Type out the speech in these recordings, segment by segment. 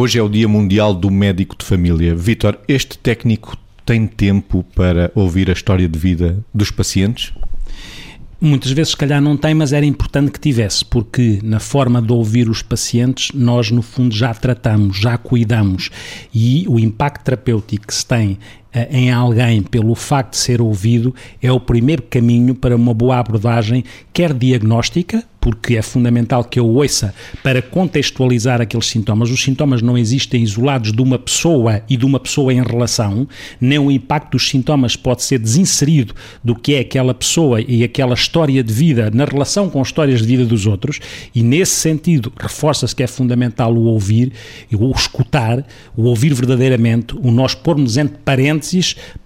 Hoje é o Dia Mundial do Médico de Família. Vítor, este técnico tem tempo para ouvir a história de vida dos pacientes? Muitas vezes, se calhar, não tem, mas era importante que tivesse, porque na forma de ouvir os pacientes, nós, no fundo, já tratamos, já cuidamos. E o impacto terapêutico que se tem em alguém pelo facto de ser ouvido é o primeiro caminho para uma boa abordagem, quer diagnóstica, porque é fundamental que eu ouça para contextualizar aqueles sintomas. Os sintomas não existem isolados de uma pessoa e de uma pessoa em relação, nem o impacto dos sintomas pode ser desinserido do que é aquela pessoa e aquela história de vida na relação com histórias de vida dos outros, e nesse sentido reforça-se que é fundamental o ouvir, o escutar, o ouvir verdadeiramente, o nós pormos entre parênteses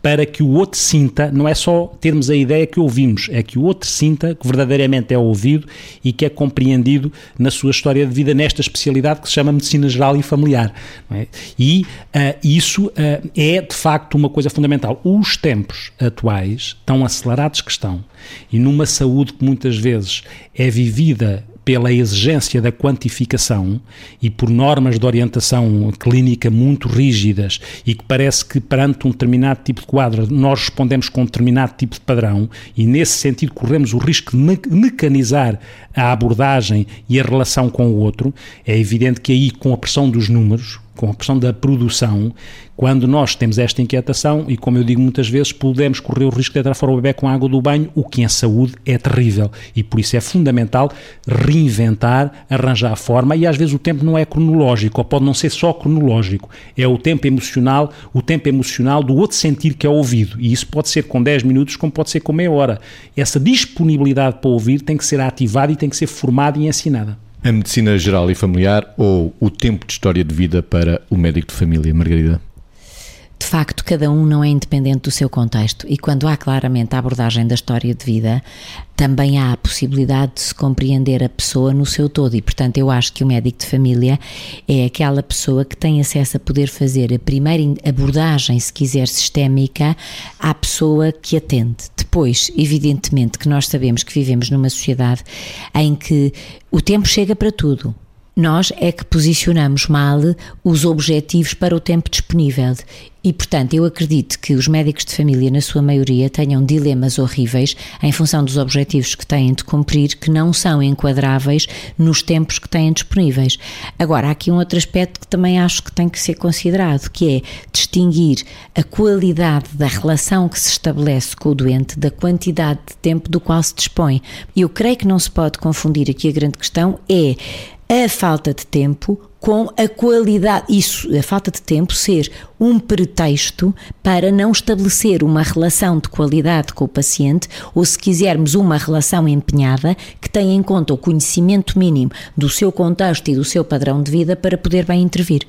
para que o outro sinta, não é só termos a ideia que ouvimos, é que o outro sinta que verdadeiramente é ouvido e que é compreendido na sua história de vida nesta especialidade que se chama medicina geral e familiar. É? E uh, isso uh, é de facto uma coisa fundamental. Os tempos atuais, tão acelerados que estão, e numa saúde que muitas vezes é vivida pela exigência da quantificação e por normas de orientação clínica muito rígidas e que parece que perante um determinado tipo de quadro nós respondemos com um determinado tipo de padrão e nesse sentido corremos o risco de mecanizar a abordagem e a relação com o outro, é evidente que aí com a pressão dos números, com a pressão da produção, quando nós temos esta inquietação, e como eu digo muitas vezes, podemos correr o risco de entrar fora o bebê com água do banho, o que em saúde é terrível. E por isso é fundamental reinventar, arranjar a forma, e às vezes o tempo não é cronológico, ou pode não ser só cronológico, é o tempo emocional, o tempo emocional do outro sentir que é ouvido. E isso pode ser com 10 minutos, como pode ser com meia hora. Essa disponibilidade para ouvir tem que ser ativada e tem que ser formada e ensinada. A medicina geral e familiar ou o tempo de história de vida para o médico de família, Margarida? De facto, cada um não é independente do seu contexto e quando há claramente a abordagem da história de vida, também há a possibilidade de se compreender a pessoa no seu todo e, portanto, eu acho que o médico de família é aquela pessoa que tem acesso a poder fazer a primeira abordagem, se quiser, sistémica à pessoa que atende. Depois, evidentemente, que nós sabemos que vivemos numa sociedade em que o tempo chega para tudo. Nós é que posicionamos mal os objetivos para o tempo disponível e, portanto, eu acredito que os médicos de família, na sua maioria, tenham dilemas horríveis em função dos objetivos que têm de cumprir, que não são enquadráveis nos tempos que têm disponíveis. Agora, há aqui um outro aspecto que também acho que tem que ser considerado, que é distinguir a qualidade da relação que se estabelece com o doente da quantidade de tempo do qual se dispõe. Eu creio que não se pode confundir aqui a grande questão é a falta de tempo com a qualidade, isso, a falta de tempo ser um pretexto para não estabelecer uma relação de qualidade com o paciente ou, se quisermos, uma relação empenhada que tenha em conta o conhecimento mínimo do seu contexto e do seu padrão de vida para poder bem intervir.